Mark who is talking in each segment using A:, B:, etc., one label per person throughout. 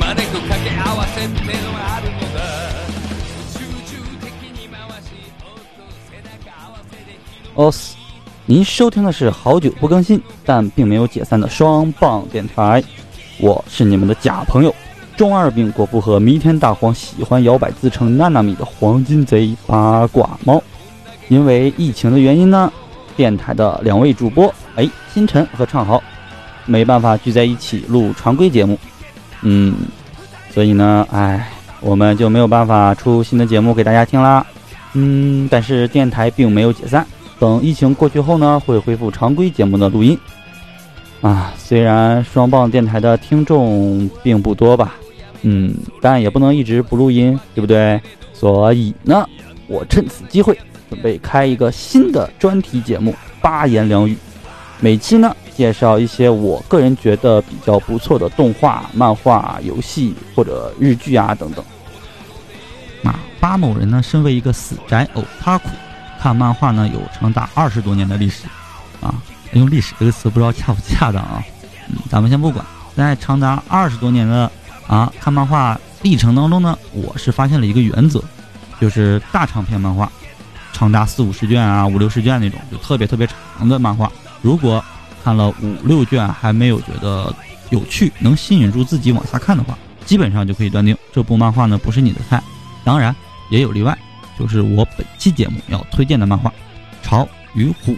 A: までく掛け合わせってのがあるのだ集中的に回しおっと背中合わせで日の
B: 哦斯，您收听的是好久不更新但并没有解散的双棒电台，我是你们的假朋友，中二病国父和弥天大黄喜欢摇摆自称娜娜米的黄金贼八卦猫。因为疫情的原因呢，电台的两位主播哎，星辰和畅豪没办法聚在一起录常规节目，嗯， 所以呢，哎，我们就没有办法出新的节目给大家听啦。嗯，但是电台并没有解散。等疫情过去后呢，会恢复常规节目的录音。啊，虽然双棒电台的听众并不多吧，嗯，但也不能一直不录音，对不对？所以呢，我趁此机会准备开一个新的专题节目《八言两语》，每期呢介绍一些我个人觉得比较不错的动画、漫画、游戏或者日剧啊等等。啊，巴某人呢，身为一个死宅偶他苦。看漫画呢，有长达二十多年的历史，啊，用历史这个词不知道恰不恰当啊？嗯，咱们先不管，在长达二十多年的啊看漫画历程当中呢，我是发现了一个原则，就是大长篇漫画，长达四五十卷啊、五六十卷那种，就特别特别长的漫画，如果看了五六卷还没有觉得有趣，能吸引住自己往下看的话，基本上就可以断定这部漫画呢不是你的菜。当然也有例外。就是我本期节目要推荐的漫画《潮与虎》。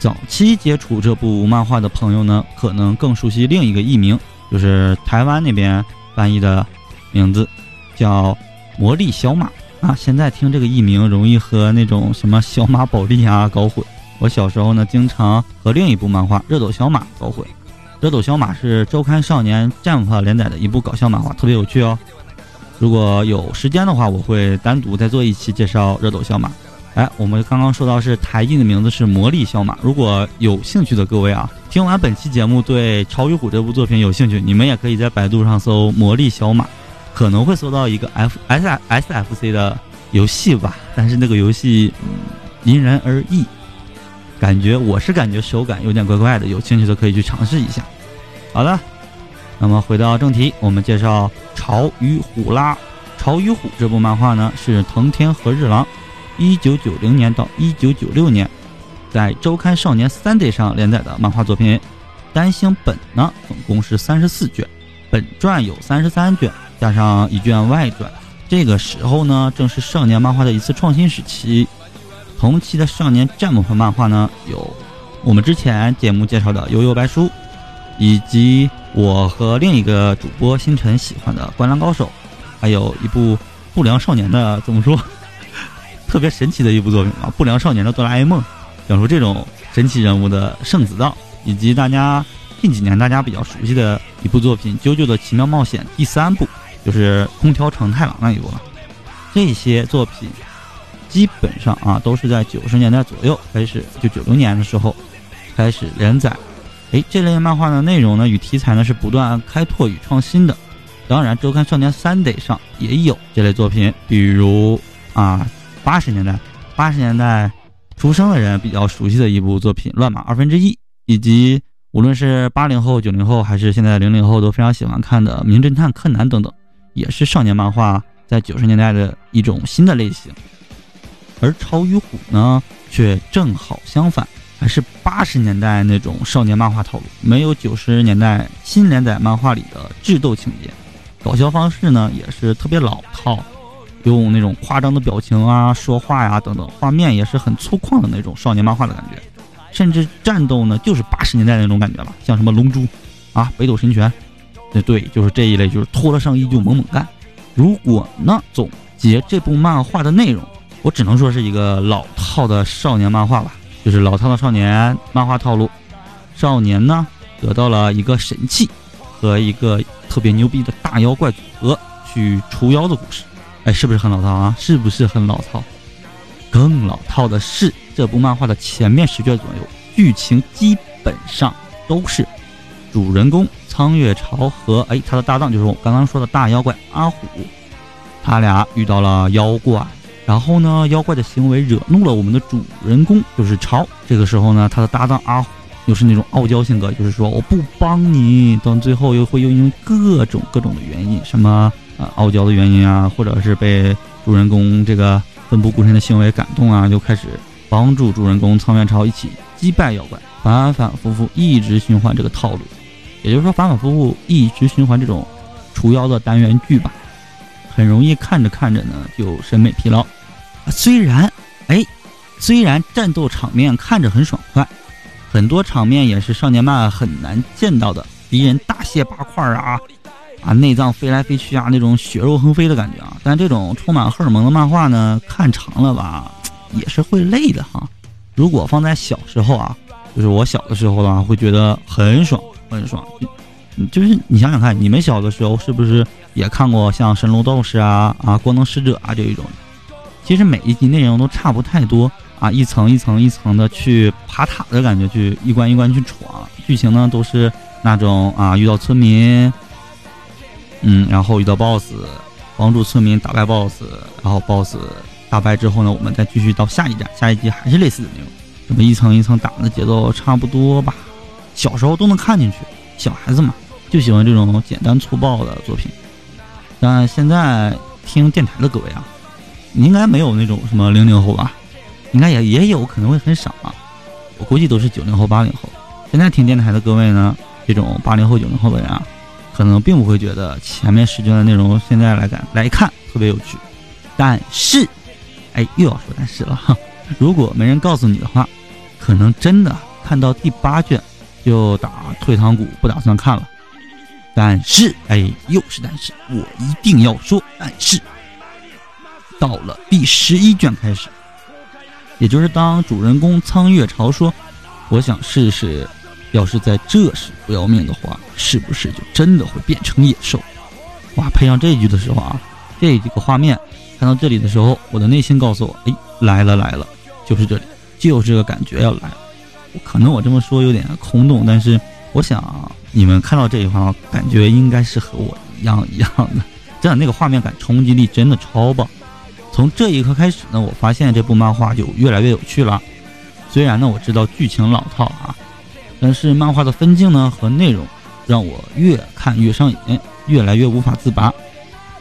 B: 早期接触这部漫画的朋友呢，可能更熟悉另一个译名，就是台湾那边翻译的名字叫《魔力小马》啊。现在听这个译名，容易和那种什么小马宝莉啊搞混。我小时候呢，经常和另一部漫画《热斗小马》搞混。《热斗小马》是周刊少年 Jump 连载的一部搞笑漫画，特别有趣哦。如果有时间的话，我会单独再做一期介绍热斗小马。哎，我们刚刚说到是台译的名字是魔力小马。如果有兴趣的各位啊，听完本期节目对《潮与虎》这部作品有兴趣，你们也可以在百度上搜“魔力小马”，可能会搜到一个 F S S F C 的游戏吧。但是那个游戏嗯因人而异，感觉我是感觉手感有点怪怪的。有兴趣的可以去尝试一下。好了。那么回到正题，我们介绍《潮与虎》啦。《潮与虎》这部漫画呢，是藤田和日郎，一九九零年到一九九六年，在周刊少年 Sunday 上连载的漫画作品。单行本呢，总共是三十四卷，本传有三十三卷，加上一卷外传。这个时候呢，正是少年漫画的一次创新时期。同期的少年战部漫画呢，有我们之前节目介绍的《悠悠白书》，以及。我和另一个主播星辰喜欢的《灌篮高手》，还有一部不良少年的怎么说，特别神奇的一部作品啊，《不良少年的哆啦 A 梦》，讲述这种神奇人物的圣子道，以及大家近几年大家比较熟悉的一部作品《啾啾的奇妙冒险》第三部，就是空调承太郎那一部了。这些作品基本上啊都是在九十年代左右开始，就九零年的时候开始连载。哎，这类漫画的内容呢与题材呢是不断开拓与创新的。当然，周刊少年 Sunday 上也有这类作品，比如啊，八十年代八十年代出生的人比较熟悉的一部作品《乱马二分之一》，以及无论是八零后、九零后还是现在零零后都非常喜欢看的《名侦探柯南》等等，也是少年漫画在九十年代的一种新的类型。而《超与虎》呢，却正好相反。还是八十年代那种少年漫画套路，没有九十年代新连载漫画里的智斗情节，搞笑方式呢也是特别老套，用那种夸张的表情啊、说话呀等等，画面也是很粗犷的那种少年漫画的感觉，甚至战斗呢就是八十年代那种感觉了，像什么龙珠啊、北斗神拳，对对，就是这一类，就是脱了上衣就猛猛干。如果呢总结这部漫画的内容，我只能说是一个老套的少年漫画吧。就是老套的少年漫画套路，少年呢得到了一个神器和一个特别牛逼的大妖怪组合去除妖的故事，哎，是不是很老套啊？是不是很老套？更老套的是，这部漫画的前面十卷左右，剧情基本上都是主人公苍月朝和哎他的搭档就是我刚刚说的大妖怪阿虎，他俩遇到了妖怪，然后呢，妖怪的行为惹怒了我们的主人公，就是超。这个时候呢，他的搭档阿虎又是那种傲娇性格，就是说我不帮你，到最后又会又因为各种各种的原因，什么啊傲娇的原因啊，或者是被主人公这个奋不顾身的行为感动啊，就开始帮助主人公苍元超一起击败妖怪，反反复复一直循环这个套路。也就是说，反反复复一直循环这种除妖的单元剧吧，很容易看着看着呢就审美疲劳。虽然，哎，虽然战斗场面看着很爽快，很多场面也是少年漫很难见到的，敌人大卸八块啊，啊内脏飞来飞去啊，那种血肉横飞的感觉啊。但这种充满荷尔蒙的漫画呢，看长了吧，也是会累的哈。如果放在小时候啊，就是我小的时候的话，会觉得很爽很爽。就是你想想看，你们小的时候是不是也看过像《神龙斗士》啊、啊《光能使者》啊这一种？其实每一集内容都差不太多啊，一层一层一层的去爬塔的感觉，去一关一关去闯。剧情呢都是那种啊，遇到村民，嗯，然后遇到 BOSS，帮助村民打败 BOSS，然后 BOSS 打败之后呢，我们再继续到下一站，下一集还是类似的内容，这么一层一层打的节奏差不多吧。小时候都能看进去，小孩子嘛就喜欢这种简单粗暴的作品。但现在听电台的各位啊。你应该没有那种什么零零后吧？应该也也有可能会很少啊。我估计都是九零后、八零后。现在听电台的各位呢，这种八零后、九零后的人啊，可能并不会觉得前面十卷的内容现在来看来看特别有趣。但是，哎，又要说但是了哈。如果没人告诉你的话，可能真的看到第八卷就打退堂鼓，不打算看了。但是，哎，又是但是，我一定要说但是。到了第十一卷开始，也就是当主人公苍月潮说：“我想试试，要是在这时不要命的话，是不是就真的会变成野兽？”哇！配上这句的时候啊，这几个画面看到这里的时候，我的内心告诉我：“哎，来了来了，就是这里，就是这个感觉要来了。”可能我这么说有点空洞，但是我想你们看到这一话，感觉应该是和我一样一样的。真的，那个画面感冲击力真的超棒。从这一刻开始呢，我发现这部漫画就越来越有趣了。虽然呢，我知道剧情老套啊，但是漫画的分镜呢和内容让我越看越上瘾，越来越无法自拔。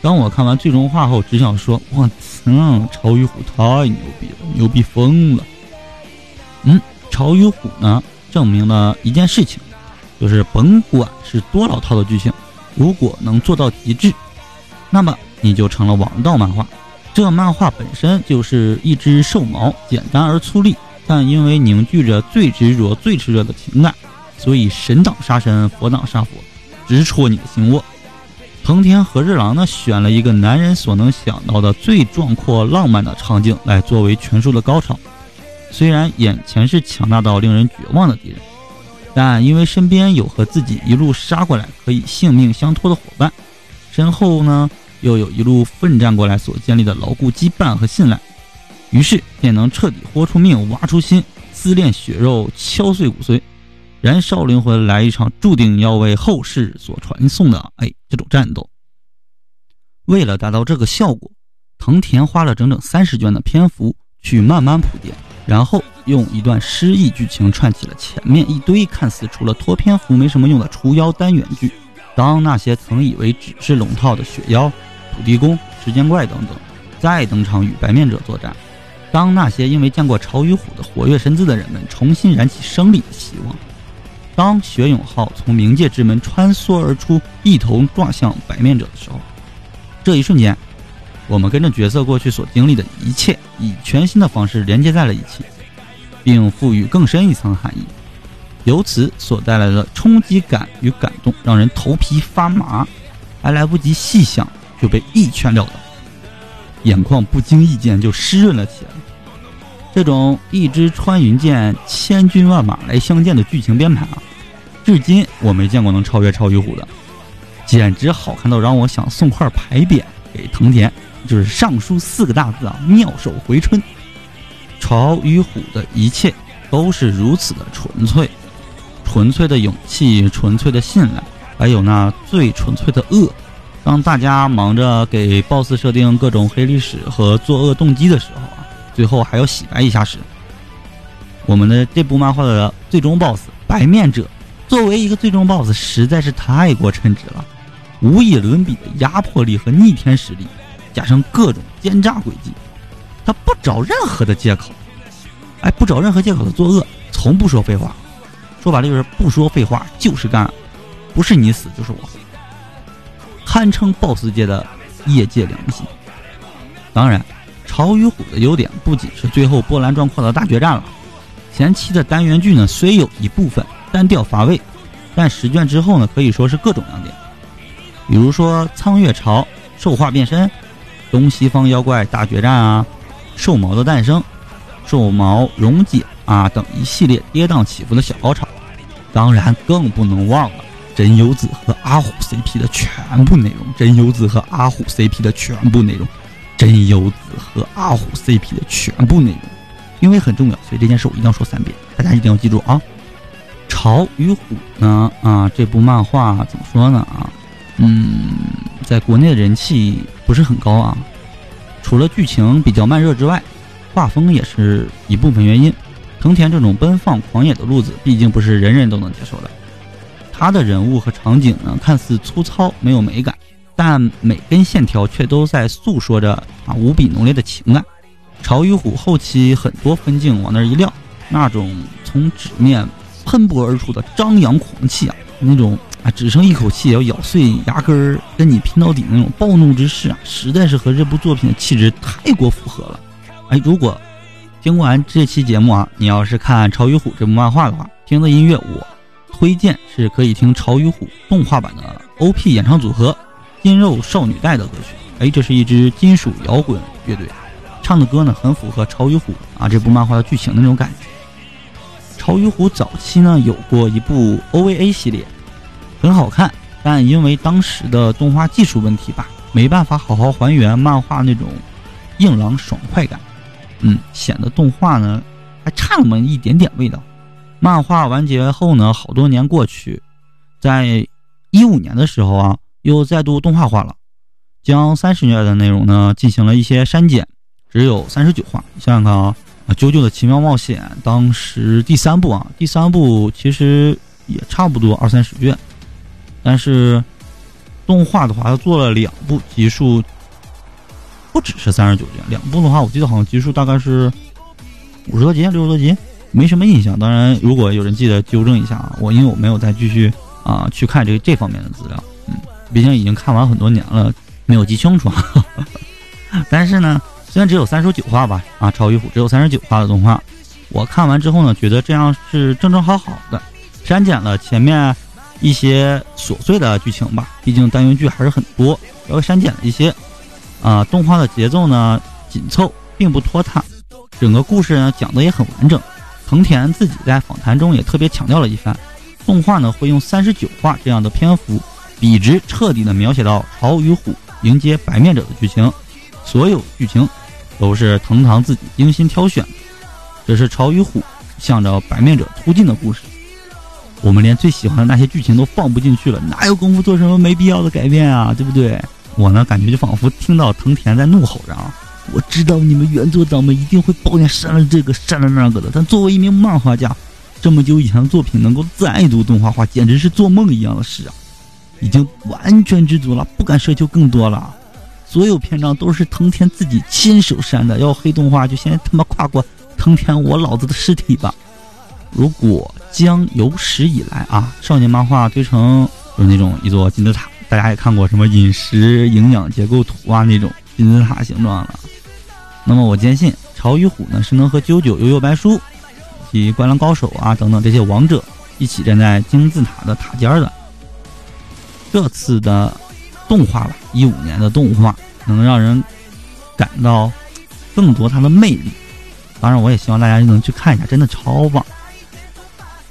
B: 当我看完最终话后，只想说：“我操，潮与虎太牛逼了，牛逼疯了！”嗯，潮与虎呢，证明了一件事情，就是甭管是多老套的剧情，如果能做到极致，那么你就成了王道漫画。这漫画本身就是一只兽毛，简单而粗粝，但因为凝聚着最执着、最炽热的情感，所以神挡杀神，佛挡杀佛，直戳你的心窝。藤田和日郎呢，选了一个男人所能想到的最壮阔、浪漫的场景来作为全书的高潮。虽然眼前是强大到令人绝望的敌人，但因为身边有和自己一路杀过来可以性命相托的伙伴，身后呢。又有一路奋战过来所建立的牢固羁绊和信赖，于是便能彻底豁出命、挖出心、撕裂血肉、敲碎骨髓，燃烧灵魂，来一场注定要为后世所传颂的哎这种战斗。为了达到这个效果，藤田花了整整三十卷的篇幅去慢慢铺垫，然后用一段诗意剧情串起了前面一堆看似除了拖篇幅没什么用的除妖单元剧。当那些曾以为只是龙套的雪妖。土地公、时间怪等等，再登场与白面者作战。当那些因为见过潮与虎的活跃身姿的人们重新燃起生理的希望，当雪永浩从冥界之门穿梭而出，一头撞向白面者的时候，这一瞬间，我们跟着角色过去所经历的一切，以全新的方式连接在了一起，并赋予更深一层含义。由此所带来的冲击感与感动，让人头皮发麻，还来不及细想。就被一拳撂倒，眼眶不经意间就湿润了起来。这种一支穿云箭，千军万马来相见的剧情编排啊，至今我没见过能超越超级虎的，简直好看到让我想送块牌匾给藤田，就是上书四个大字啊：妙手回春。朝与虎的一切都是如此的纯粹，纯粹的勇气，纯粹的信赖，还有那最纯粹的恶。当大家忙着给 BOSS 设定各种黑历史和作恶动机的时候啊，最后还要洗白一下时，我们的这部漫画的最终 BOSS 白面者，作为一个最终 BOSS，实在是太过称职了，无以伦比的压迫力和逆天实力，加上各种奸诈诡计，他不找任何的借口，哎，不找任何借口的作恶，从不说废话，说白了就是不说废话就是干，不是你死就是我活。堪称 BOSS 界的业界良心。当然，潮与虎的优点不仅是最后波澜壮阔的大决战了，前期的单元剧呢虽有一部分单调乏味，但十卷之后呢可以说是各种亮点。比如说苍月潮、兽化变身、东西方妖怪大决战啊、兽毛的诞生、兽毛溶解啊等一系列跌宕起伏的小高潮。当然，更不能忘了。真由子和阿虎 CP 的全部内容，真由子和阿虎 CP 的全部内容，真由子和阿虎 CP 的全部内容，因为很重要，所以这件事我一定要说三遍，大家一定要记住啊！潮与虎呢啊，这部漫画怎么说呢啊？嗯，在国内的人气不是很高啊，除了剧情比较慢热之外，画风也是一部分原因。藤田这种奔放狂野的路子，毕竟不是人人都能接受的。他的人物和场景呢，看似粗糙没有美感，但每根线条却都在诉说着啊无比浓烈的情感。潮与虎后期很多分镜往那儿一撂，那种从纸面喷薄而出的张扬狂气啊，那种啊只剩一口气也要咬碎牙根儿跟你拼到底那种暴怒之势啊，实在是和这部作品的气质太过符合了。哎，如果听完这期节目啊，你要是看《潮与虎》这部漫画的话，听的音乐我。推荐是可以听《潮与虎》动画版的 OP 演唱组合金肉少女带的歌曲。哎，这是一支金属摇滚乐队，唱的歌呢很符合《潮与虎》啊这部漫画的剧情的那种感觉。《潮与虎》早期呢有过一部 OVA 系列，很好看，但因为当时的动画技术问题吧，没办法好好还原漫画那种硬朗爽快感，嗯，显得动画呢还差那么一点点味道。漫画完结后呢，好多年过去，在一五年的时候啊，又再度动画化了，将三十卷的内容呢进行了一些删减，只有三十九话。想想看啊，《九九的奇妙冒险》当时第三部啊，第三部其实也差不多二三十卷，但是动画的话，它做了两部集数，不只是三十九卷，两部的话，我记得好像集数大概是五十多集、六十多集。没什么印象，当然，如果有人记得纠正一下啊，我因为我没有再继续啊去看这这方面的资料，嗯，毕竟已经看完很多年了，没有记清楚。但是呢，虽然只有三十九话吧，啊，《超与虎》只有三十九话的动画，我看完之后呢，觉得这样是正正好好的，删减了前面一些琐碎的剧情吧，毕竟单元剧还是很多，稍微删减了一些，啊，动画的节奏呢紧凑，并不拖沓，整个故事呢讲的也很完整。藤田自己在访谈中也特别强调了一番，动画呢会用三十九话这样的篇幅，笔直彻底的描写到潮与虎迎接白面者的剧情，所有剧情都是藤堂自己精心挑选的。这是潮与虎向着白面者突进的故事，我们连最喜欢的那些剧情都放不进去了，哪有功夫做什么没必要的改变啊？对不对？我呢感觉就仿佛听到藤田在怒吼着啊。我知道你们原作党们一定会抱怨删了这个删了那个的，但作为一名漫画家，这么久以前的作品能够再度动画化，简直是做梦一样的事啊！已经完全知足了，不敢奢求更多了。所有篇章都是藤田自己亲手删的，要黑动画就先他妈跨过藤田我老子的尸体吧！如果将有史以来啊，少年漫画堆成就是那种一座金字塔，大家也看过什么饮食营养结构图啊那种金字塔形状了。那么我坚信，潮与虎呢是能和九九、悠悠白书以及灌篮高手啊等等这些王者一起站在金字塔的塔尖的。这次的动画吧，一五年的动画能让人感到更多它的魅力。当然，我也希望大家能去看一下，真的超棒。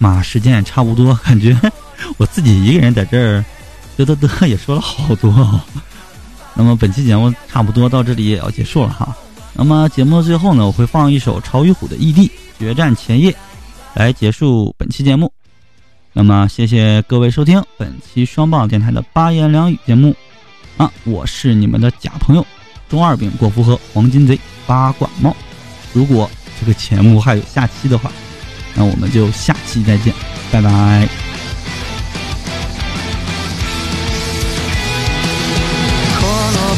B: 妈，时间也差不多，感觉 我自己一个人在这儿嘚嘚嘚也说了好多。那么本期节目差不多到这里也要结束了哈。那么节目的最后呢，我会放一首潮与虎的《异地决战前夜》来结束本期节目。那么谢谢各位收听本期双棒电台的八言两语节目啊，我是你们的假朋友中二病过夫和黄金贼八卦猫。如果这个节目还有下期的话。那我们就下期再见，拜拜。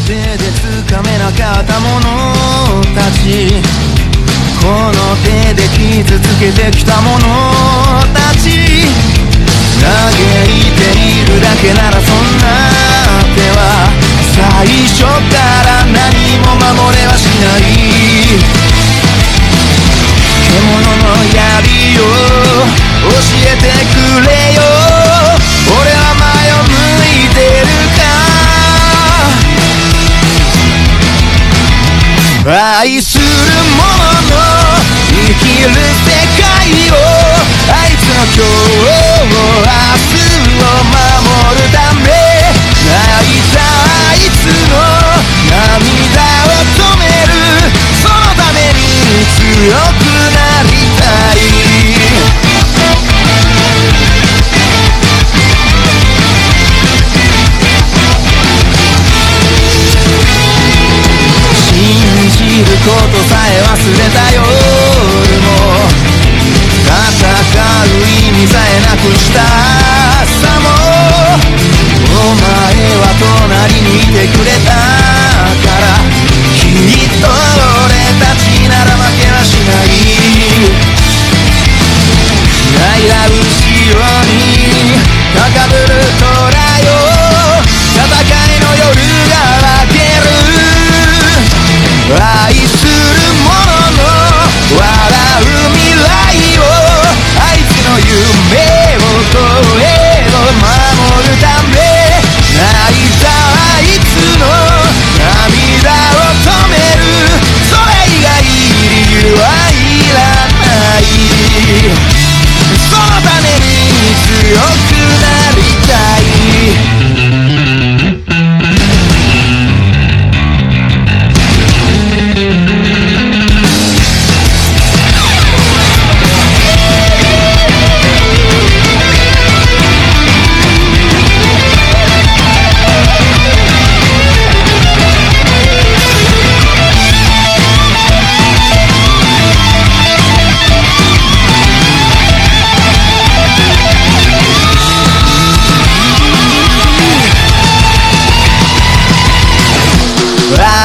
A: 手で掴めなかったものたち。この手で傷つけてきたものたち。嘆いているだけならそんな手は最初から何も守れはしない。教えてくれよ。ことさえ忘れた夜も戦う意味さえなくした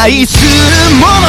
A: 愛するもの